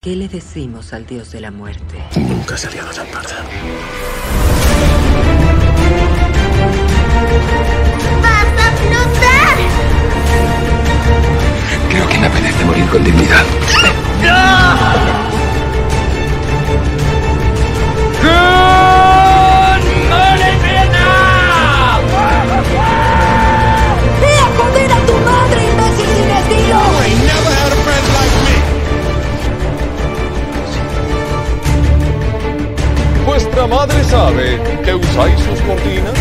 ¿Qué le decimos al dios de la muerte? Nunca se ha tan parda. ¡Vas a flotar! Creo que me apetece morir con dignidad. ¡Ve madre sabe que usáis sus cortinas?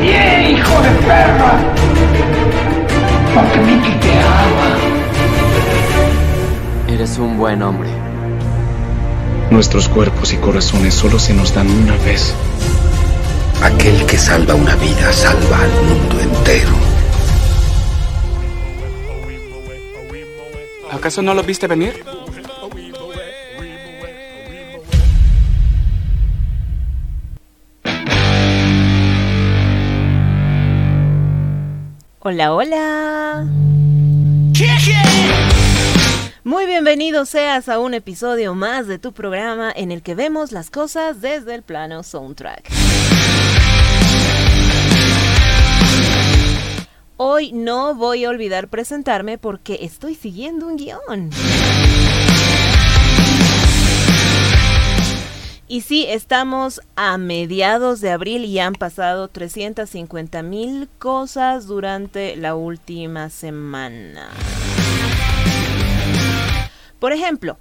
¡Bien, hijo de perra! Porque Mickey te ama. Eres un buen hombre. Nuestros cuerpos y corazones solo se nos dan una vez. Aquel que salva una vida salva al mundo entero. ¿Acaso no lo viste venir? Hola, hola. Muy bienvenido seas a un episodio más de tu programa en el que vemos las cosas desde el plano soundtrack. Hoy no voy a olvidar presentarme porque estoy siguiendo un guion. Y sí, estamos a mediados de abril y han pasado 350 mil cosas durante la última semana. Por ejemplo,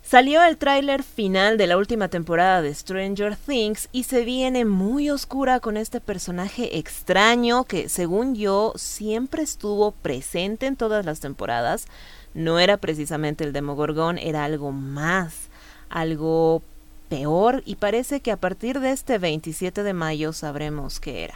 salió el tráiler final de la última temporada de Stranger Things y se viene muy oscura con este personaje extraño que, según yo, siempre estuvo presente en todas las temporadas. No era precisamente el Demogorgón, era algo más, algo peor y parece que a partir de este 27 de mayo sabremos qué era.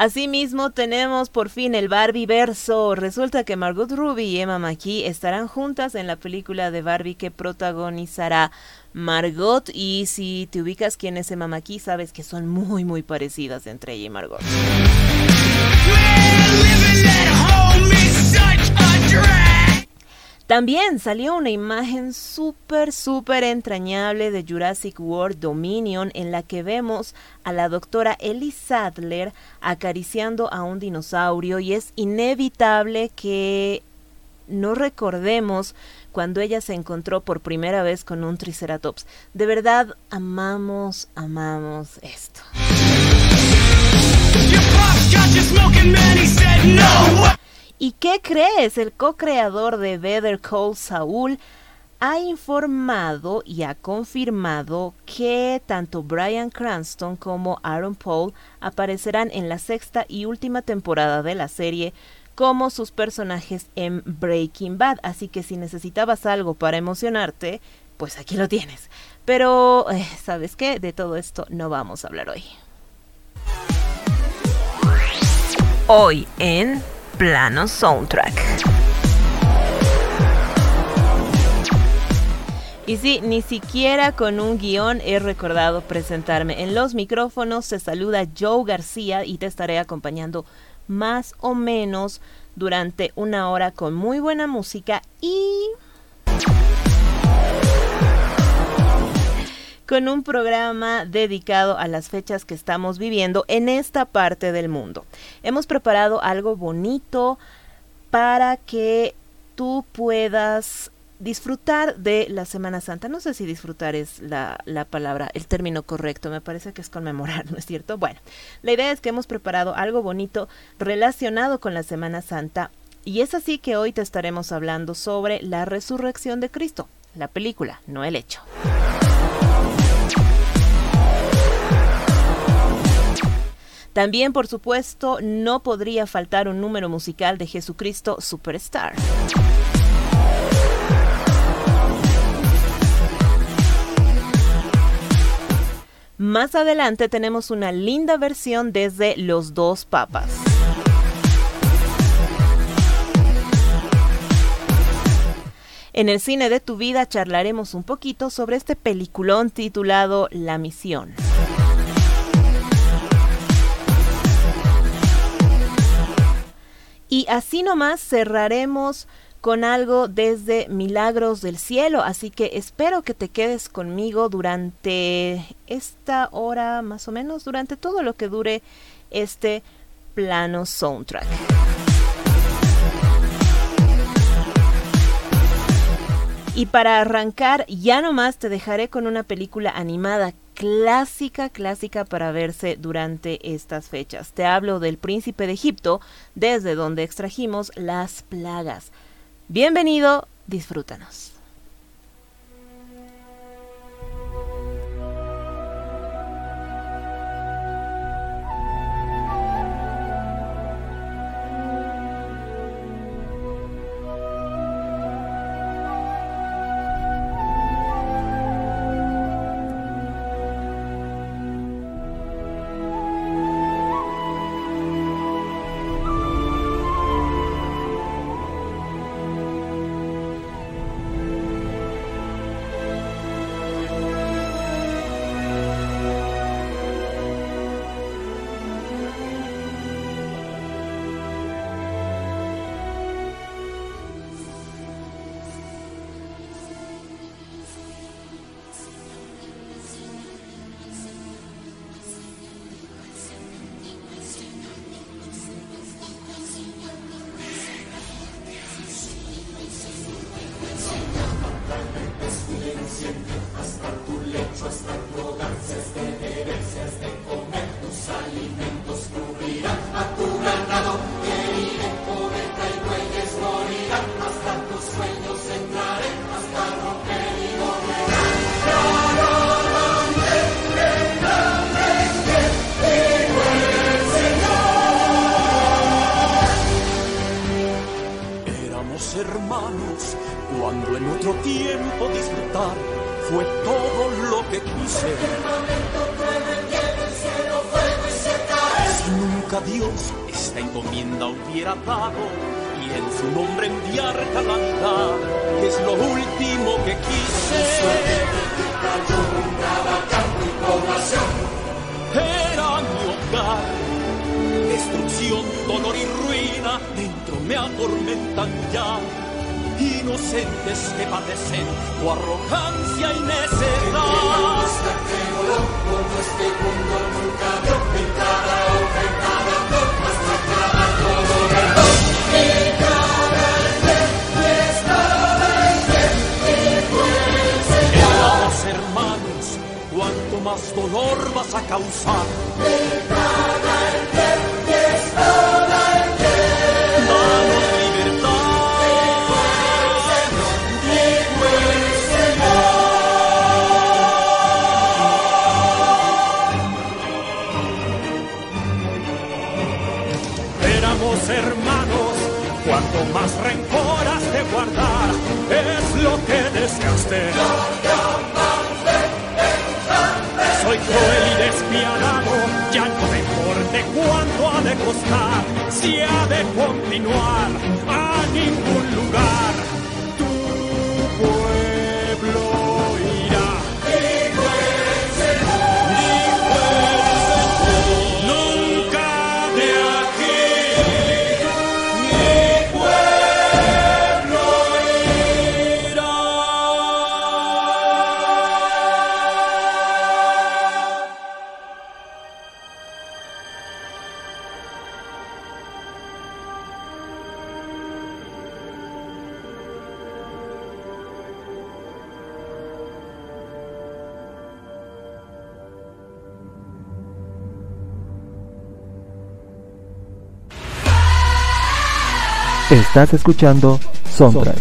Asimismo tenemos por fin el Barbie verso. Resulta que Margot Ruby y Emma McKee estarán juntas en la película de Barbie que protagonizará Margot y si te ubicas quién es Emma McKee sabes que son muy muy parecidas entre ella y Margot. También salió una imagen súper, súper entrañable de Jurassic World Dominion en la que vemos a la doctora Ellie Sadler acariciando a un dinosaurio y es inevitable que no recordemos cuando ella se encontró por primera vez con un Triceratops. De verdad, amamos, amamos esto. ¿Y qué crees? El co-creador de Better Call Saul ha informado y ha confirmado que tanto Brian Cranston como Aaron Paul aparecerán en la sexta y última temporada de la serie como sus personajes en Breaking Bad. Así que si necesitabas algo para emocionarte, pues aquí lo tienes. Pero, eh, ¿sabes qué? De todo esto no vamos a hablar hoy. Hoy en Plano Soundtrack. Y sí, ni siquiera con un guion he recordado presentarme. En los micrófonos se saluda Joe García y te estaré acompañando más o menos durante una hora con muy buena música y con un programa dedicado a las fechas que estamos viviendo en esta parte del mundo. Hemos preparado algo bonito para que tú puedas disfrutar de la Semana Santa. No sé si disfrutar es la, la, palabra, el término correcto, me parece que es conmemorar, ¿no es cierto? Bueno, la idea es que hemos preparado algo bonito relacionado con la Semana Santa y es así que hoy te estaremos hablando sobre la resurrección de Cristo, la película, no el hecho. También, por supuesto, no podría faltar un número musical de Jesucristo Superstar. Más adelante tenemos una linda versión desde Los Dos Papas. En el cine de tu vida charlaremos un poquito sobre este peliculón titulado La Misión. Y así nomás cerraremos con algo desde Milagros del Cielo, así que espero que te quedes conmigo durante esta hora, más o menos, durante todo lo que dure este plano soundtrack. Y para arrancar, ya nomás te dejaré con una película animada clásica, clásica para verse durante estas fechas. Te hablo del Príncipe de Egipto, desde donde extrajimos las plagas. Bienvenido, disfrútanos. Dolor vas a causar. Danos libertad y muere el odio y muere el odio. Éramos hermanos, cuanto más rencoras de guardar es lo que deseaste soy cruel y despiadado, ya no me importe cuánto ha de costar, si ha de continuar a ningún lugar. Estás escuchando Soundtrack.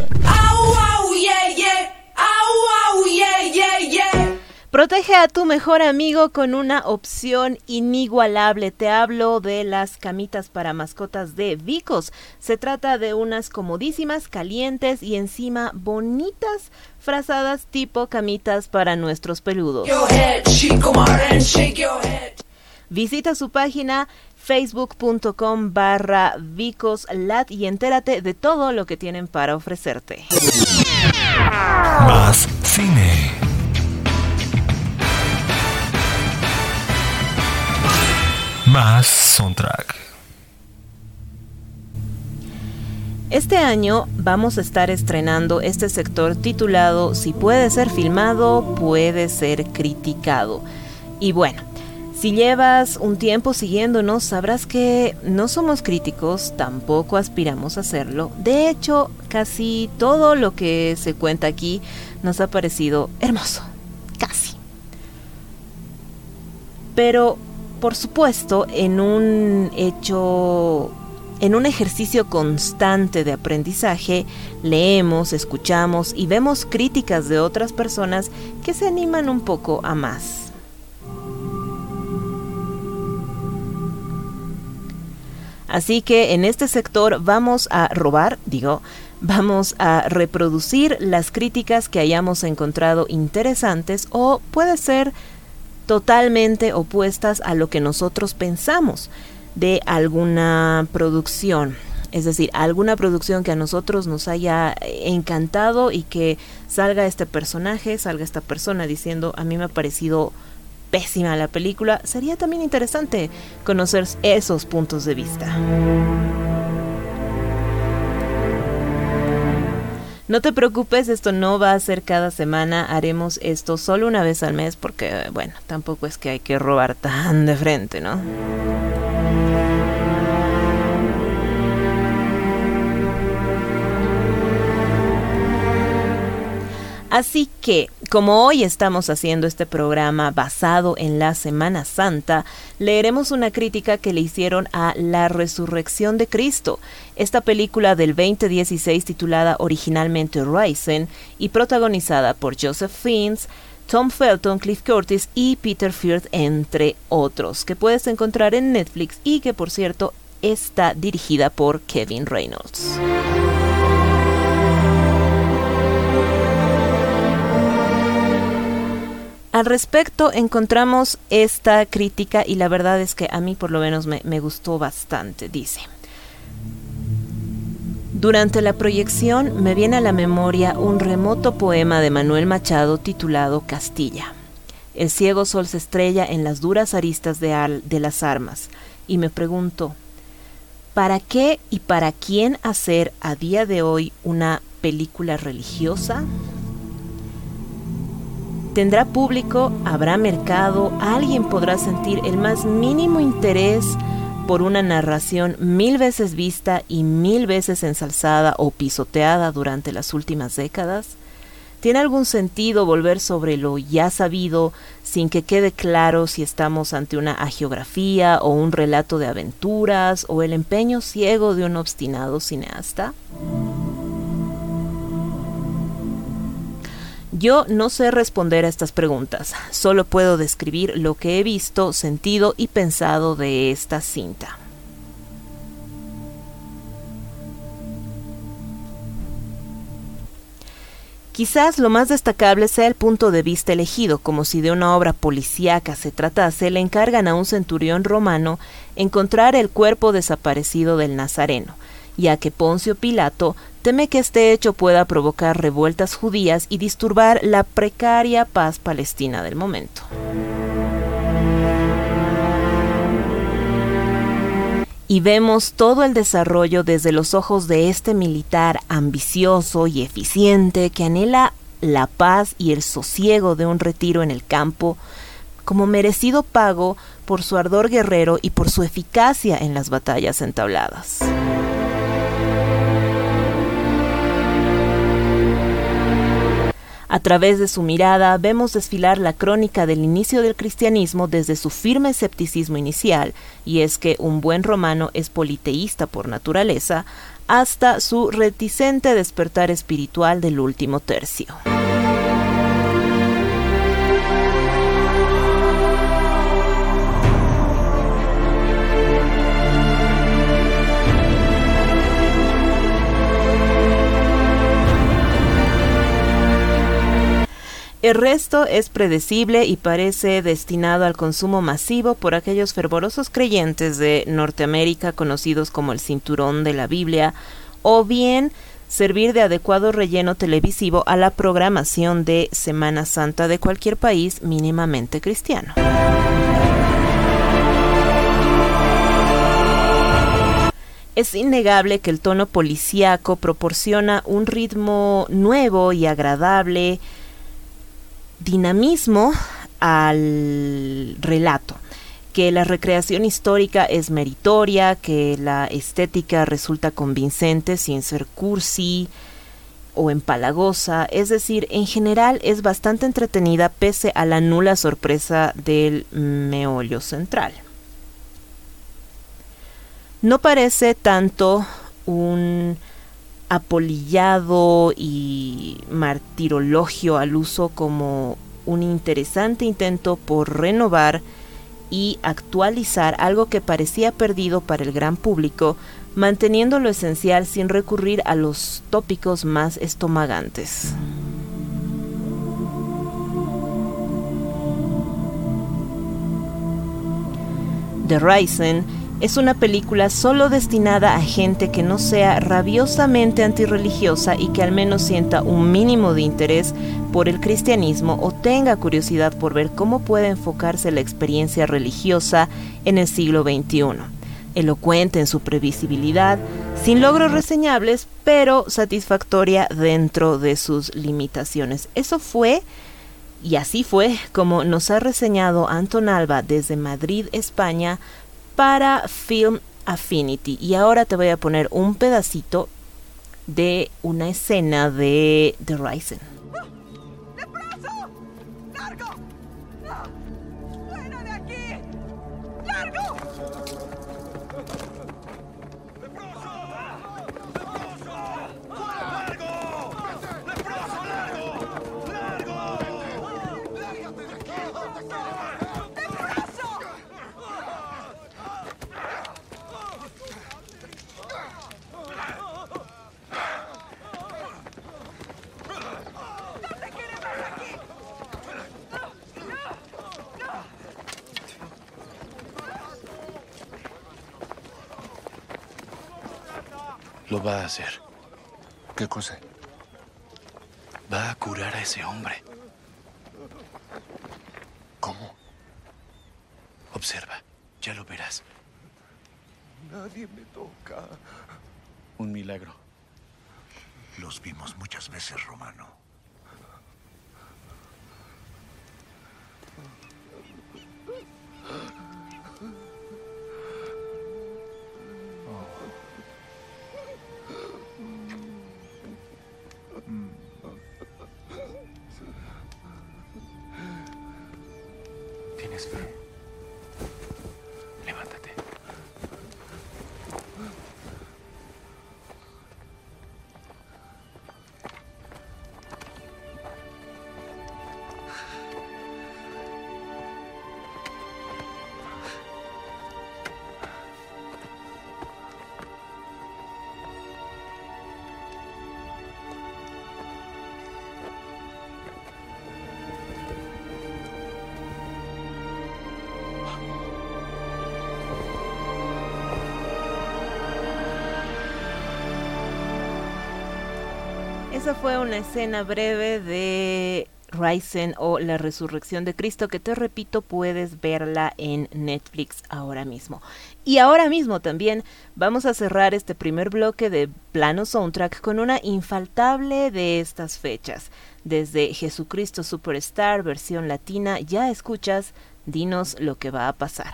Protege a tu mejor amigo con una opción inigualable. Te hablo de las camitas para mascotas de Vicos. Se trata de unas comodísimas, calientes y encima bonitas frazadas tipo camitas para nuestros peludos. Visita su página facebook.com barra vicoslat y entérate de todo lo que tienen para ofrecerte. Más cine. Más soundtrack. Este año vamos a estar estrenando este sector titulado Si puede ser filmado, puede ser criticado. Y bueno, si llevas un tiempo siguiéndonos, sabrás que no somos críticos, tampoco aspiramos a hacerlo. De hecho, casi todo lo que se cuenta aquí nos ha parecido hermoso, casi. Pero, por supuesto, en un hecho en un ejercicio constante de aprendizaje, leemos, escuchamos y vemos críticas de otras personas que se animan un poco a más. Así que en este sector vamos a robar, digo, vamos a reproducir las críticas que hayamos encontrado interesantes o puede ser totalmente opuestas a lo que nosotros pensamos de alguna producción. Es decir, alguna producción que a nosotros nos haya encantado y que salga este personaje, salga esta persona diciendo, a mí me ha parecido pésima la película, sería también interesante conocer esos puntos de vista. No te preocupes, esto no va a ser cada semana, haremos esto solo una vez al mes porque, bueno, tampoco es que hay que robar tan de frente, ¿no? Así que, como hoy estamos haciendo este programa basado en la Semana Santa, leeremos una crítica que le hicieron a La Resurrección de Cristo, esta película del 2016 titulada originalmente Rising y protagonizada por Joseph Fiennes, Tom Felton, Cliff Curtis y Peter Firth, entre otros, que puedes encontrar en Netflix y que, por cierto, está dirigida por Kevin Reynolds. Al respecto encontramos esta crítica y la verdad es que a mí por lo menos me, gustó bastante. Dice, durante la proyección me viene a la memoria un remoto poema de Manuel Machado titulado Castilla. El ciego sol se estrella en las duras aristas de, de las armas y me pregunto, ¿para qué y para quién hacer a día de hoy una película religiosa? Tendrá público, habrá mercado, alguien podrá sentir el más mínimo interés por una narración mil veces vista y mil veces ensalzada o pisoteada durante las últimas décadas. ¿Tiene algún sentido volver sobre lo ya sabido sin que quede claro si estamos ante una agiografía o un relato de aventuras o el empeño ciego de un obstinado cineasta? Yo no sé responder a estas preguntas, solo puedo describir lo que he visto, sentido y pensado de esta cinta. Quizás lo más destacable sea el punto de vista elegido, como si de una obra policíaca se tratase, le encargan a un centurión romano encontrar el cuerpo desaparecido del Nazareno, ya que Poncio Pilato teme que este hecho pueda provocar revueltas judías y disturbar la precaria paz palestina del momento. Y vemos todo el desarrollo desde los ojos de este militar ambicioso y eficiente que anhela la paz y el sosiego de un retiro en el campo como merecido pago por su ardor guerrero y por su eficacia en las batallas entabladas. A través de su mirada vemos desfilar la crónica del inicio del cristianismo desde su firme escepticismo inicial, y es que un buen romano es politeísta por naturaleza, hasta su reticente despertar espiritual del último tercio. El resto es predecible y parece destinado al consumo masivo por aquellos fervorosos creyentes de Norteamérica conocidos como el cinturón de la Biblia, o bien servir de adecuado relleno televisivo a la programación de Semana Santa de cualquier país mínimamente cristiano. Es innegable que el tono policíaco proporciona un ritmo nuevo y agradable, dinamismo al relato, que la recreación histórica es meritoria, que la estética resulta convincente sin ser cursi o empalagosa, es decir, en general es bastante entretenida pese a la nula sorpresa del meollo central. No parece tanto un apolillado y martirologio al uso como un interesante intento por renovar y actualizar algo que parecía perdido para el gran público, manteniendo lo esencial sin recurrir a los tópicos más estomagantes. The Rising es una película solo destinada a gente que no sea rabiosamente antirreligiosa y que al menos sienta un mínimo de interés por el cristianismo o tenga curiosidad por ver cómo puede enfocarse la experiencia religiosa en el siglo XXI. Elocuente en su previsibilidad, sin logros reseñables, pero satisfactoria dentro de sus limitaciones. Eso fue y así fue como nos ha reseñado Anton Alba desde Madrid, España, para Film Affinity. Y ahora te voy a poner un pedacito de una escena de The Rising. Lo va a hacer. ¿Qué cosa? Va a curar a ese hombre. ¿Cómo? Observa, ya lo verás. Nadie me toca. Un milagro. Los vimos muchas veces, Romano. Fue una escena breve de Rising o La Resurrección de Cristo que te repito puedes verla en Netflix ahora mismo. Y ahora mismo también vamos a cerrar este primer bloque de plano soundtrack con una infaltable de estas fechas. Desde Jesucristo Superstar versión latina ya escuchas Dinos lo que va a pasar.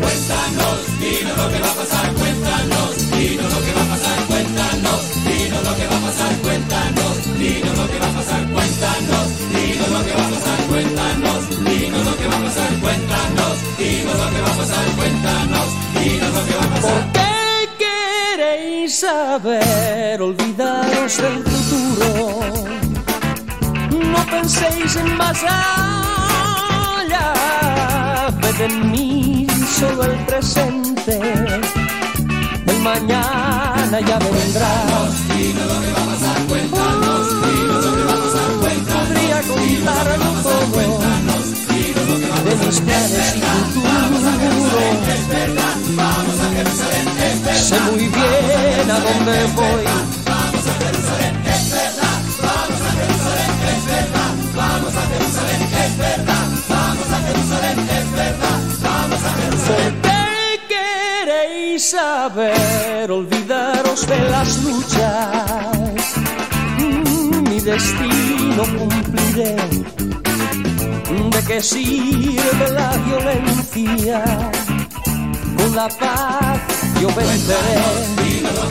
Cuéntanos, dinos lo que va a pasar, cuéntanos, dinos lo que va a pasar, cuéntanos, dinos lo que va a pasar, cuéntanos, dinos lo que va a pasar, cuéntanos, dinos lo que va a pasar, cuéntanos, dinos lo que va a pasar, cuéntanos, dinos lo que va a pasar, cuéntanos, dinos lo que va a pasar. ¿Por qué queréis saber? Olvidaros del futuro. No penséis en más allá, ved en mí solo el presente. El mañana ya vendrá. Dinos lo que va a pasar, cuéntanos, dinos lo que va a pasar, cuéntanos. Podría contarlo todo de mis planes y futuro. Es verdad, vamos a Jerusalén, es verdad. Sé muy bien a dónde voy. Vamos a Jerusalén, es verdad, vamos a Jerusalén, es verdad, vamos a Jerusalén, es verdad, vamos a Jerusalén. Te queréis saber, olvidaros de las luchas. Mm, mi destino cumpliré. ¿De qué sirve la violencia? Con la paz yo venceré.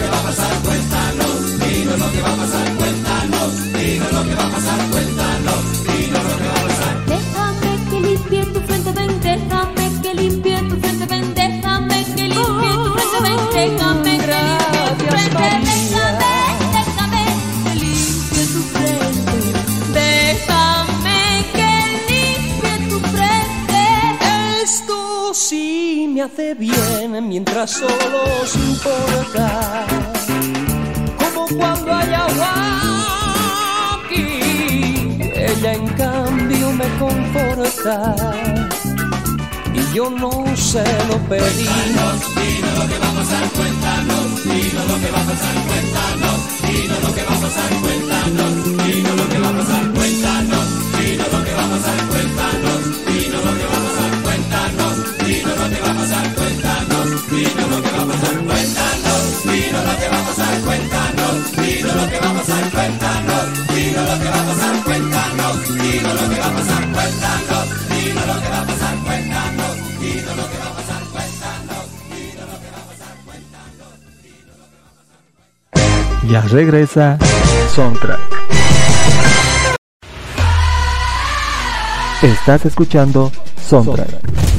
Mientras solo importa. Como cuando hay agua aquí, ella en cambio me conforta. Y yo no se lo pedí. Dinos lo que va a pasar, cuéntanos. Dinos lo que va a pasar, cuéntanos. Dinos lo que va a pasar, cuéntanos. Dinos lo que va a pasar, cuéntanos. Dinos lo que va a pasar, cuéntanos. Dinos lo que va a pasar, cuéntanos. Dinos lo que va a pasar, cuéntanos. Dinos lo que va a pasar, cuéntanos. Dinos lo que va a pasar, cuéntanos. Dinos lo que va a pasar, cuéntanos. Dinos lo que va a pasar, cuéntanos. Ya regresa Soundtrack. Estás escuchando Soundtrack.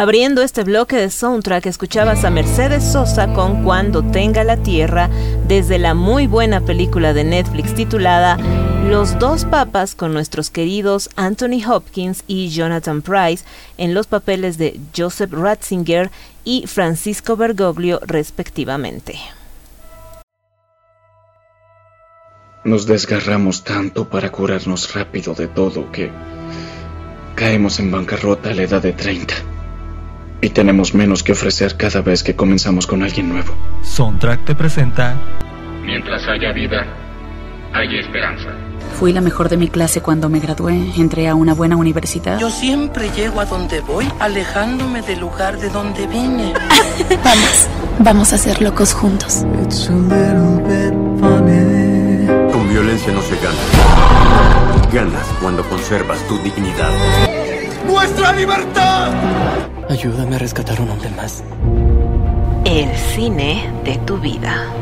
Abriendo este bloque de soundtrack escuchabas a Mercedes Sosa con Cuando tenga la tierra desde la muy buena película de Netflix titulada Los dos papas con nuestros queridos Anthony Hopkins y Jonathan Price en los papeles de Joseph Ratzinger y Francisco Bergoglio respectivamente. Nos desgarramos tanto para curarnos rápido de todo que caemos en bancarrota a la edad de 30 y tenemos menos que ofrecer cada vez que comenzamos con alguien nuevo. Soundtrack te presenta Mientras haya vida, hay esperanza. Fui la mejor de mi clase cuando me gradué. Entré a una buena universidad. Yo siempre llego a donde voy, alejándome del lugar de donde vine. vamos, vamos a ser locos juntos. Con violencia no se gana. Ganas cuando conservas tu dignidad. ¡Nuestra libertad! Ayúdame a rescatar un hombre más. El cine de tu vida.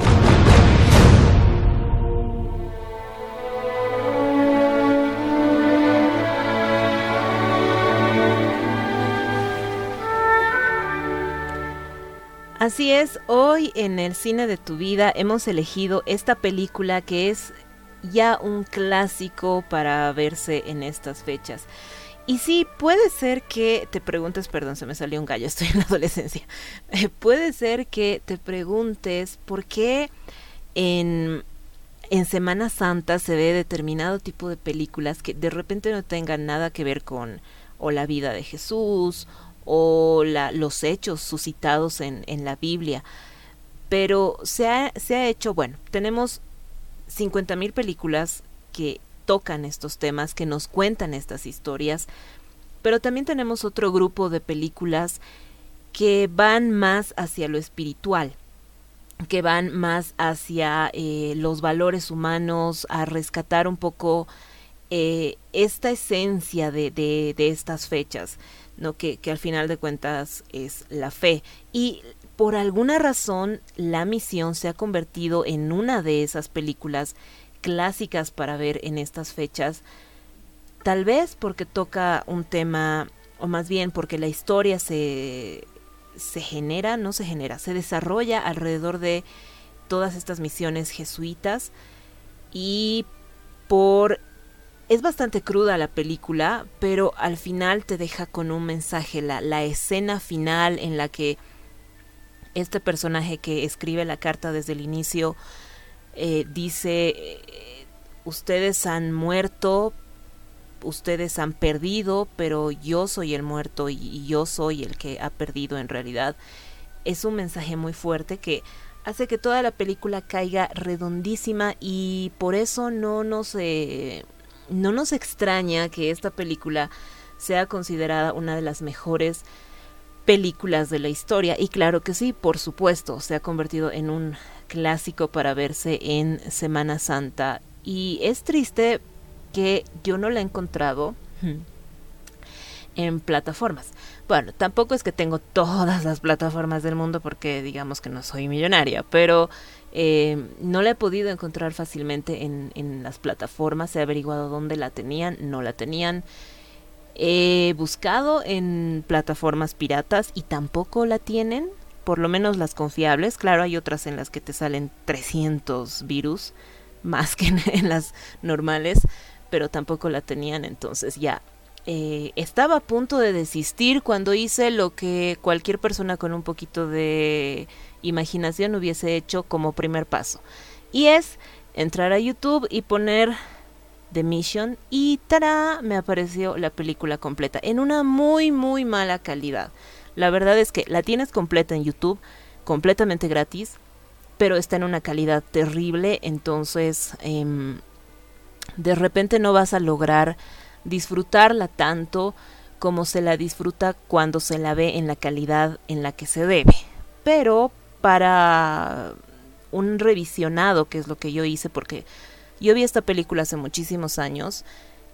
Así es, hoy en el cine de tu vida hemos elegido esta película que es ya un clásico para verse en estas fechas. Y sí, puede ser que te preguntes, perdón, se me salió un gallo, estoy en la adolescencia. Eh, puede ser que te preguntes por qué en, en Semana Santa se ve determinado tipo de películas que de repente no tengan nada que ver con o la vida de Jesús o la, los hechos suscitados en, en la Biblia. Pero se ha, se ha hecho, bueno, tenemos 50.000 películas que tocan estos temas, que nos cuentan estas historias, pero también tenemos otro grupo de películas que van más hacia lo espiritual, que van más hacia eh, los valores humanos, a rescatar un poco eh, esta esencia de, de, de, estas fechas, ¿no? Que, que al final de cuentas es la fe. Y por alguna razón la misión se ha convertido en una de esas películas clásicas para ver en estas fechas, tal vez porque toca un tema, o más bien porque la historia se, se genera, no se genera, se desarrolla alrededor de todas estas misiones jesuitas y por... Es bastante cruda la película, pero al final te deja con un mensaje, la, la escena final en la que este personaje que escribe la carta desde el inicio eh, dice, eh, ustedes han muerto, ustedes han perdido, pero yo soy el muerto y, yo soy el que ha perdido en realidad. Es un mensaje muy fuerte que hace que toda la película caiga redondísima y por eso no nos, eh, no nos extraña que esta película sea considerada una de las mejores películas de la historia. Y claro que sí, por supuesto, se ha convertido en un clásico para verse en Semana Santa. Y es triste que yo no la he encontrado en plataformas. Bueno, tampoco es que tengo todas las plataformas del mundo porque digamos que no soy millonaria, pero eh, no la he podido encontrar fácilmente en, en las plataformas. He averiguado dónde la tenían, no la tenían. He buscado en plataformas piratas y tampoco la tienen, por lo menos las confiables. Claro, hay otras en las que te salen 300 virus, más que en, las normales, pero tampoco la tenían, entonces ya. Eh, estaba a punto de desistir cuando hice lo que cualquier persona con un poquito de imaginación hubiese hecho como primer paso. Y es entrar a YouTube y poner The Mission y ¡tará! me apareció la película completa en una muy muy mala calidad. La verdad es que la tienes completa en YouTube, completamente gratis, pero está en una calidad terrible, entonces em, de repente no vas a lograr disfrutarla tanto como se la disfruta cuando se la ve en la calidad en la que se debe. Pero para un revisionado, que es lo que yo hice, porque yo vi esta película hace muchísimos años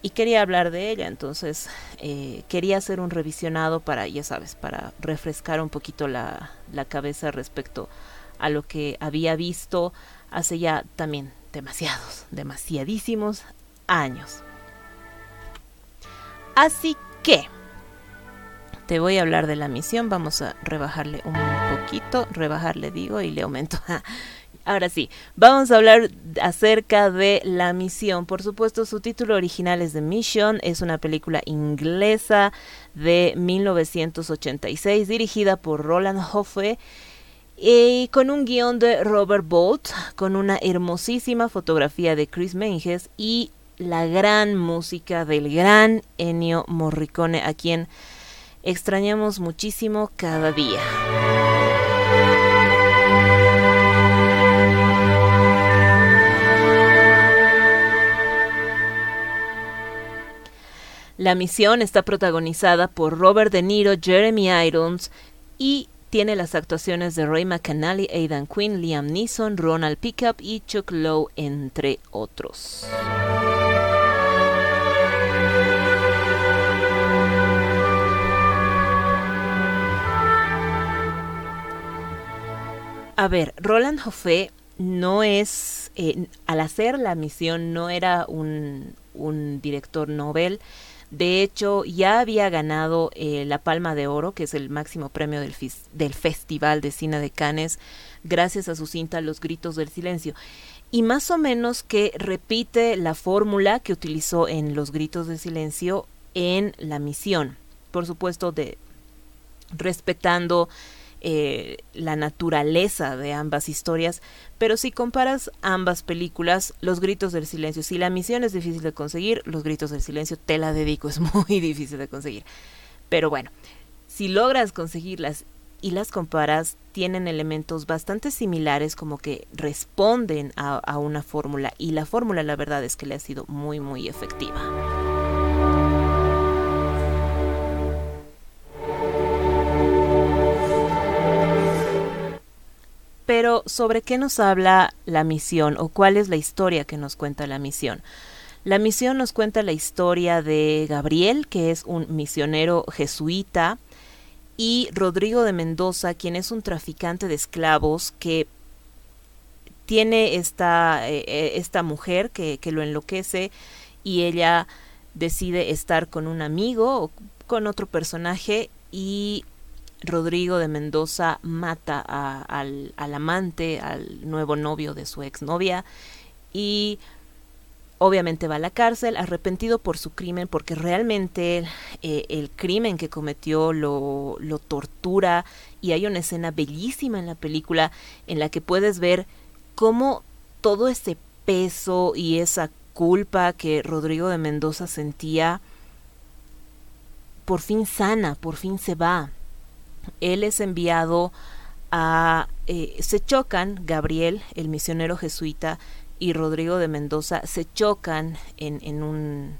y quería hablar de ella, entonces eh, quería hacer un revisionado para, ya sabes, para refrescar un poquito la, la cabeza respecto a lo que había visto hace ya también demasiados, demasiadísimos años. Así que te voy a hablar de la misión, vamos a rebajarle un poquito, rebajarle digo y le aumento. Ahora sí, vamos a hablar acerca de La Misión. Por supuesto, su título original es The Mission, es una película inglesa de 1986 dirigida por Roland Hoffe y con un guion de Robert Bolt, con una hermosísima fotografía de Chris Menges y la gran música del gran Ennio Morricone, a quien extrañamos muchísimo cada día. La misión está protagonizada por Robert De Niro, Jeremy Irons y tiene las actuaciones de Ray McAnally, Aidan Quinn, Liam Neeson, Ronald Pickup y Chuck Lowe, entre otros. A ver, Roland Joffé no es, eh, al hacer la misión, no era un, un director Nobel. De hecho, ya había ganado eh, la Palma de Oro, que es el máximo premio del, del Festival de Cine de Cannes, gracias a su cinta Los Gritos del Silencio. Y más o menos que repite la fórmula que utilizó en Los Gritos del Silencio en La Misión. Por supuesto, de respetando eh, la naturaleza de ambas historias, pero si comparas ambas películas, Los Gritos del Silencio, si la misión es difícil de conseguir, Los Gritos del Silencio, te la dedico, es muy difícil de conseguir. Pero bueno, si logras conseguirlas y las comparas, tienen elementos bastante similares como que responden a, a una fórmula y la fórmula la verdad es que le ha sido muy muy efectiva. Pero ¿sobre qué nos habla la misión o cuál es la historia que nos cuenta la misión? La misión nos cuenta la historia de Gabriel, que es un misionero jesuita, y Rodrigo de Mendoza, quien es un traficante de esclavos que tiene esta, eh, eh, esta mujer que, que lo enloquece y ella decide estar con un amigo o con otro personaje y Rodrigo de Mendoza mata al, amante, al nuevo novio de su exnovia y obviamente va a la cárcel arrepentido por su crimen porque realmente eh, el crimen que cometió lo, lo tortura y hay una escena bellísima en la película en la que puedes ver cómo todo ese peso y esa culpa que Rodrigo de Mendoza sentía por fin sana, por fin se va él es enviado a... Eh, se chocan, Gabriel, el misionero jesuita, y Rodrigo de Mendoza se chocan en, en un...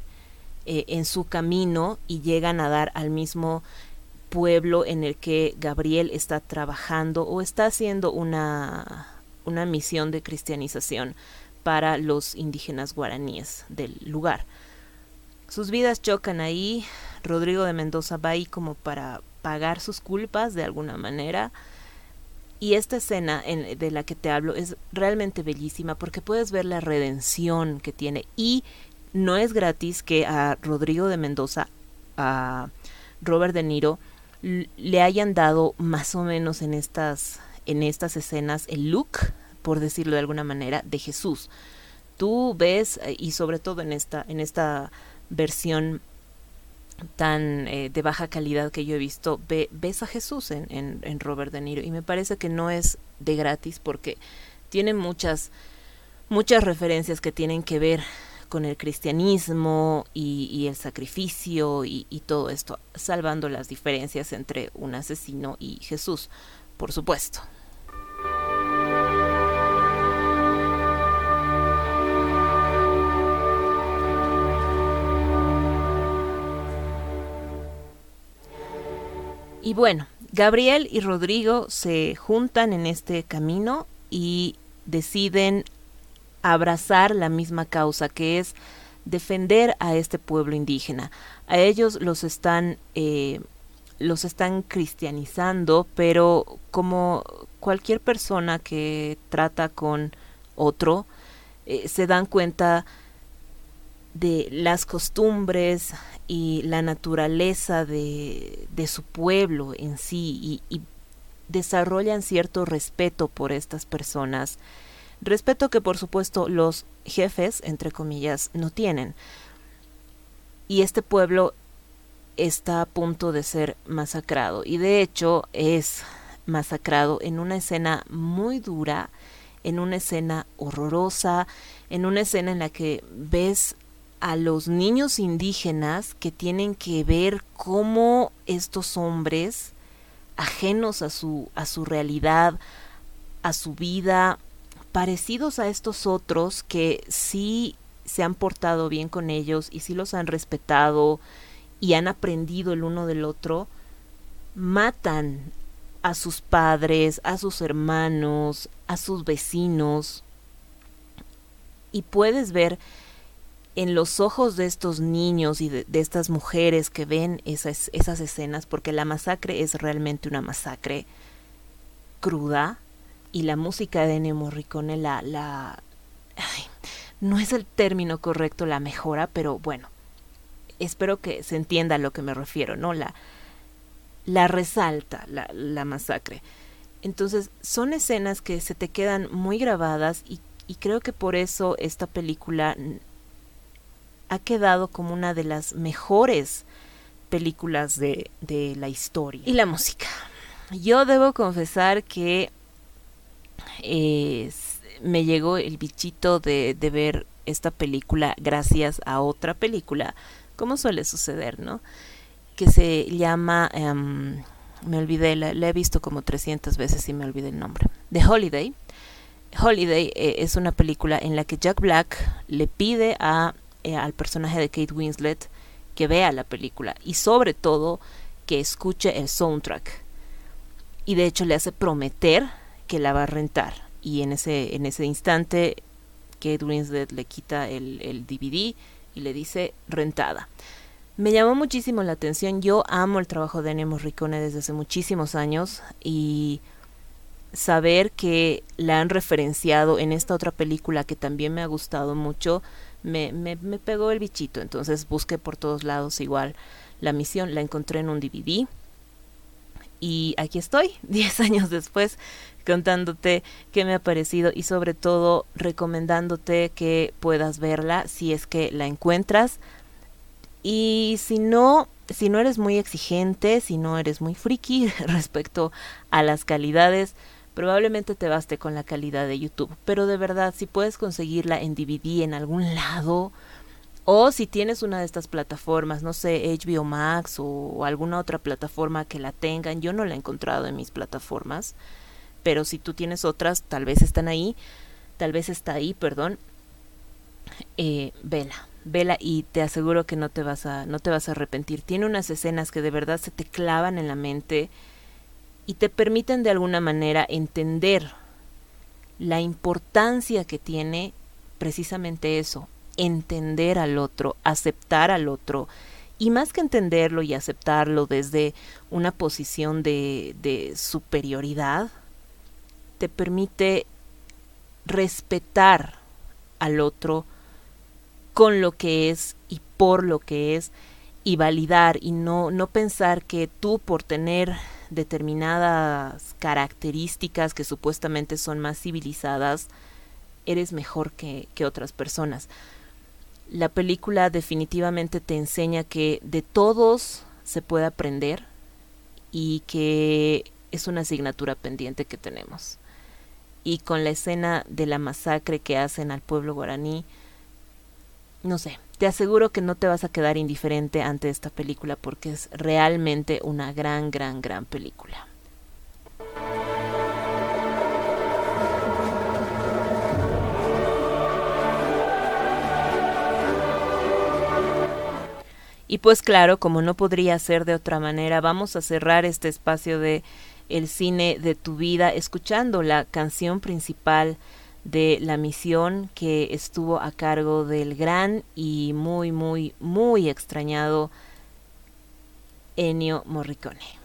Eh, en su camino y llegan a dar al mismo pueblo en el que Gabriel está trabajando o está haciendo una, una misión de cristianización para los indígenas guaraníes del lugar. Sus vidas chocan ahí, Rodrigo de Mendoza va ahí como para pagar sus culpas de alguna manera. Y esta escena en, de la que te hablo es realmente bellísima porque puedes ver la redención que tiene. Y no es gratis que a Rodrigo de Mendoza, a Robert De Niro, le hayan dado más o menos en estas, en estas escenas el look, por decirlo de alguna manera, de Jesús. Tú ves, eh, y sobre todo en esta, en esta versión tan eh, de baja calidad que yo he visto, ve, ves a Jesús en, en, Robert De Niro y me parece que no es de gratis porque tiene muchas, muchas referencias que tienen que ver con el cristianismo y, el sacrificio y todo esto, salvando las diferencias entre un asesino y Jesús, por supuesto. Y bueno, Gabriel y Rodrigo se juntan en este camino y deciden abrazar la misma causa que es defender a este pueblo indígena. A ellos los están eh, los están cristianizando, pero como cualquier persona que trata con otro, eh, se dan cuenta de las costumbres y la naturaleza de, de su pueblo en sí y, y, desarrollan cierto respeto por estas personas. Respeto que por supuesto los jefes, entre comillas, no tienen. Y este pueblo está a punto de ser masacrado y de hecho es masacrado en una escena muy dura, en una escena horrorosa, en una escena en la que ves a los niños indígenas que tienen que ver cómo estos hombres ajenos a su a su realidad, a su vida, parecidos a estos otros que sí se han portado bien con ellos y sí los han respetado y han aprendido el uno del otro, matan a sus padres, a sus hermanos, a sus vecinos. Y puedes ver en los ojos de estos niños y de, estas mujeres que ven esas, escenas, porque la masacre es realmente una masacre cruda y la música de Ennio Morricone la... la no es el término correcto la mejora, pero bueno, espero que se entienda a lo que me refiero, ¿no? La, la resalta la, la masacre. Entonces, son escenas que se te quedan muy grabadas y, y creo que por eso esta película ha quedado como una de las mejores películas de, de la historia. Y la música. Yo debo confesar que me llegó el bichito de, de, ver esta película gracias a otra película, como suele suceder, ¿no? Que se llama, um, me olvidé, la, la, he visto como 300 veces y me olvidé el nombre, The Holiday. Holiday eh, es una película en la que Jack Black le pide a eh, al personaje de Kate Winslet que vea la película y sobre todo que escuche el soundtrack. Y de hecho le hace prometer que la va a rentar. Y en ese, en ese instante Kate Winslet le quita el, el DVD y le dice rentada. Me llamó muchísimo la atención. Yo amo el trabajo de Ennio Morricone desde hace muchísimos años y saber que la han referenciado en esta otra película que también me ha gustado mucho me, me, me pegó el bichito. Entonces busqué por todos lados igual la misión, la encontré en un DVD. Y aquí estoy, 10 años después, contándote qué me ha parecido y sobre todo recomendándote que puedas verla si es que la encuentras. Y si no, si no eres muy exigente, si no eres muy friki respecto a las calidades, probablemente te baste con la calidad de YouTube. Pero de verdad, si puedes conseguirla en DVD en algún lado, o si tienes una de estas plataformas, no sé, HBO Max o, alguna otra plataforma que la tengan, yo no la he encontrado en mis plataformas, pero si tú tienes otras, tal vez están ahí, tal vez está ahí, perdón, eh, vela, vela y te aseguro que no te vas a, no te vas a arrepentir. Tiene unas escenas que de verdad se te clavan en la mente y te permiten de alguna manera entender la importancia que tiene precisamente eso, entender al otro, aceptar al otro, y más que entenderlo y aceptarlo desde una posición de, de superioridad, te permite respetar al otro con lo que es y por lo que es y validar y no, no pensar que tú por tener determinadas características que supuestamente son más civilizadas, eres mejor que, que otras personas. La película definitivamente te enseña que de todos se puede aprender y que es una asignatura pendiente que tenemos. Y con la escena de la masacre que hacen al pueblo guaraní, no sé, te aseguro que no te vas a quedar indiferente ante esta película porque es realmente una gran, gran, gran película. Y pues claro, como no podría ser de otra manera, vamos a cerrar este espacio de el cine de tu vida escuchando la canción principal de la misión que estuvo a cargo del gran y muy, muy, muy extrañado Ennio Morricone.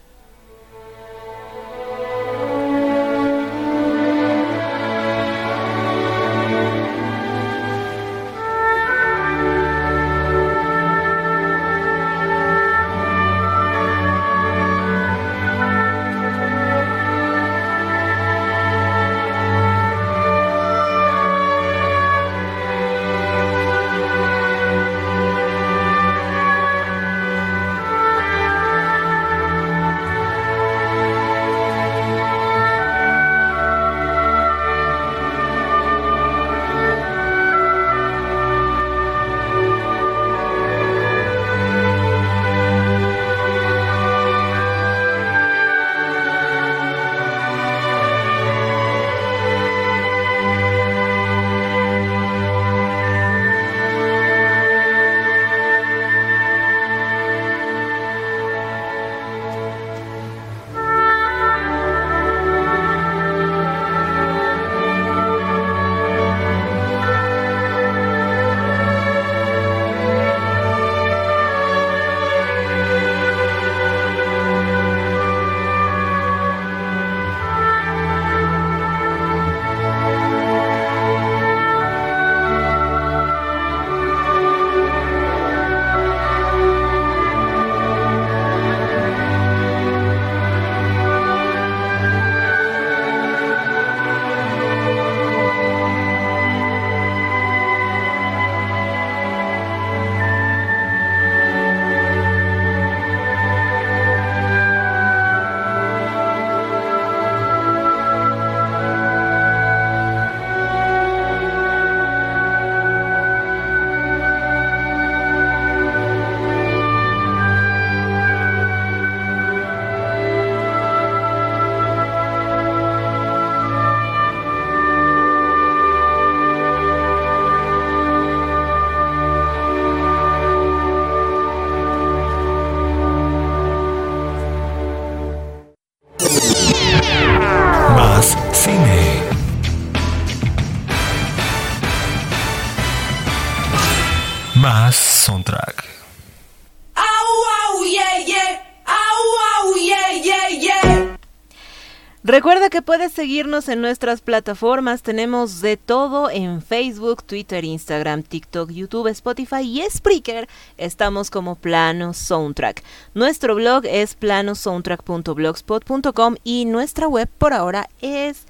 Seguirnos en nuestras plataformas. Tenemos de todo en Facebook, Twitter, Instagram, TikTok, YouTube, Spotify y Spreaker. Estamos como Plano Soundtrack. Nuestro blog es planosoundtrack.blogspot.com y nuestra web por ahora es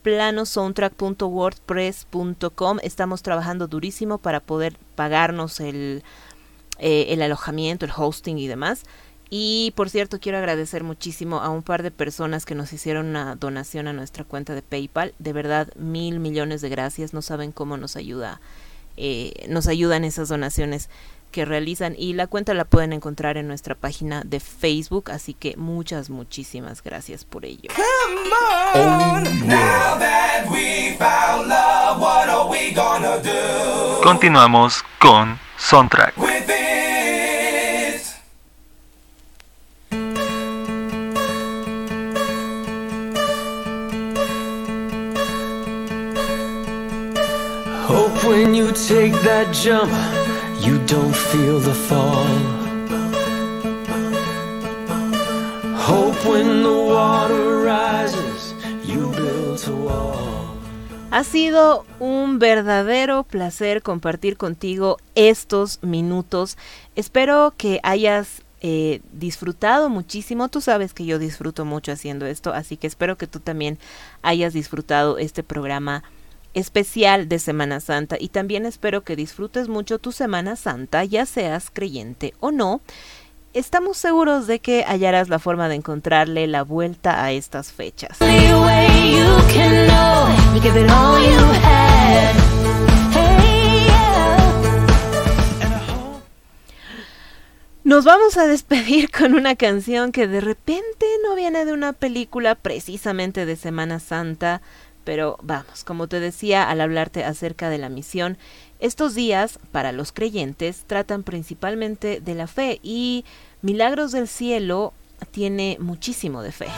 planosoundtrack.wordpress.com. Estamos trabajando durísimo para poder pagarnos el, eh, el alojamiento, el hosting y demás. Y por cierto, quiero agradecer muchísimo a un par de personas que nos hicieron una donación a nuestra cuenta de PayPal. De verdad, mil millones de gracias. No saben cómo nos ayuda, eh, nos ayudan esas donaciones que realizan y la cuenta la pueden encontrar en nuestra página de Facebook, así que muchas, muchísimas gracias por ello. Continuamos con Soundtrack. That jump, you don't feel the fall. Hope when the water rises, you build a wall. Ha sido un verdadero placer compartir contigo estos minutos. Espero que hayas eh, disfrutado muchísimo. Tú sabes que yo disfruto mucho haciendo esto, así que espero que tú también hayas disfrutado este programa especial de Semana Santa y también espero que disfrutes mucho tu Semana Santa, ya seas creyente o no. Estamos seguros de que hallarás la forma de encontrarle la vuelta a estas fechas. Nos vamos a despedir con una canción que de repente no viene de una película precisamente de Semana Santa, pero vamos, como te decía al hablarte acerca de la misión, estos días para los creyentes tratan principalmente de la fe y Milagros del Cielo tiene muchísimo de fe.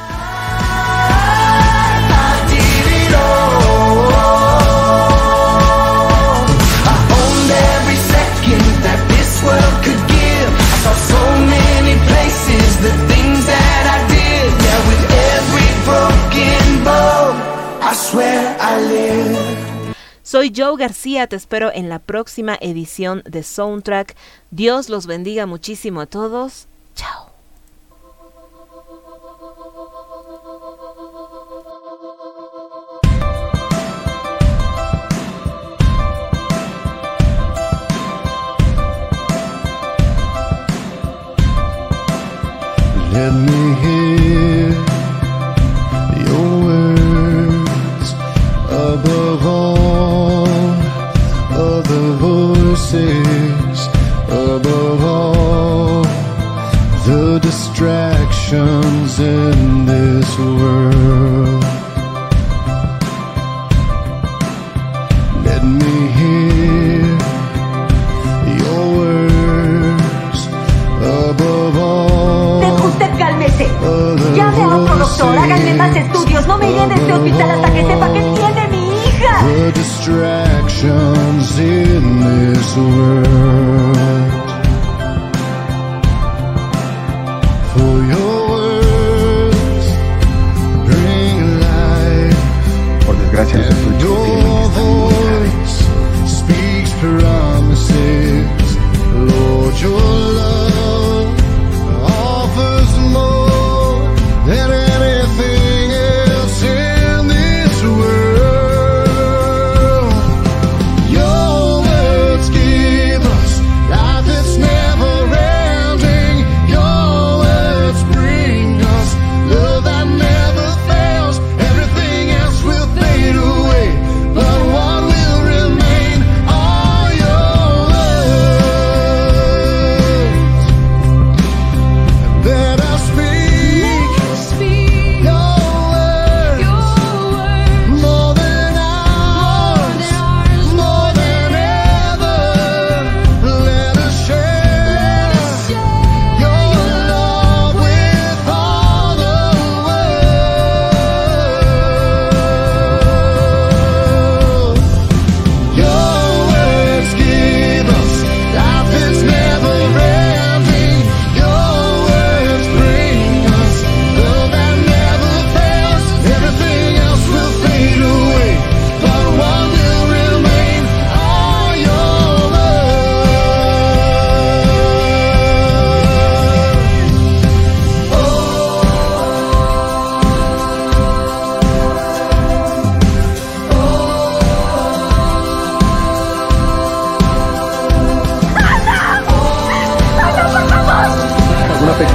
Soy Joe García, te espero en la próxima edición de Soundtrack. Dios los bendiga muchísimo a todos. Chao. Let me hear voices, above all the distractions in this world. Let me hear your words above all. Deje usted cálmese. Llame a otro doctor, háganme más estudios. No me iré de este hospital hasta que sepa que tiene mi hija. the distractions in this world.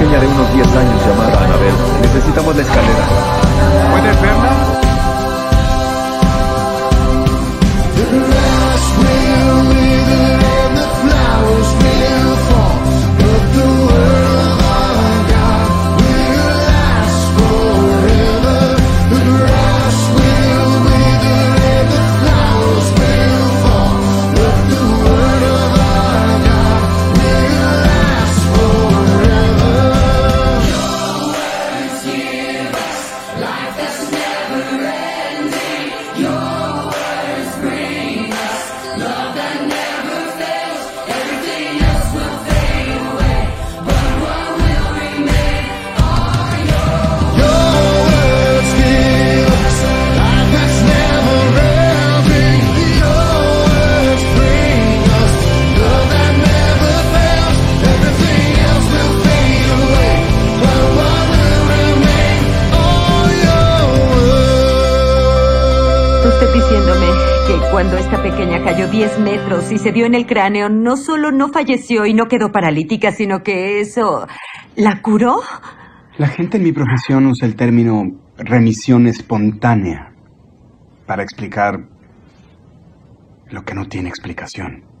Pequeña de unos 10 años llamada Anabel. Necesitamos la escalera. ¿Puedes verla? Dio en el cráneo, no solo no falleció y no quedó paralítica, sino que eso la curó. La gente en mi profesión usa el término remisión espontánea para explicar lo que no tiene explicación.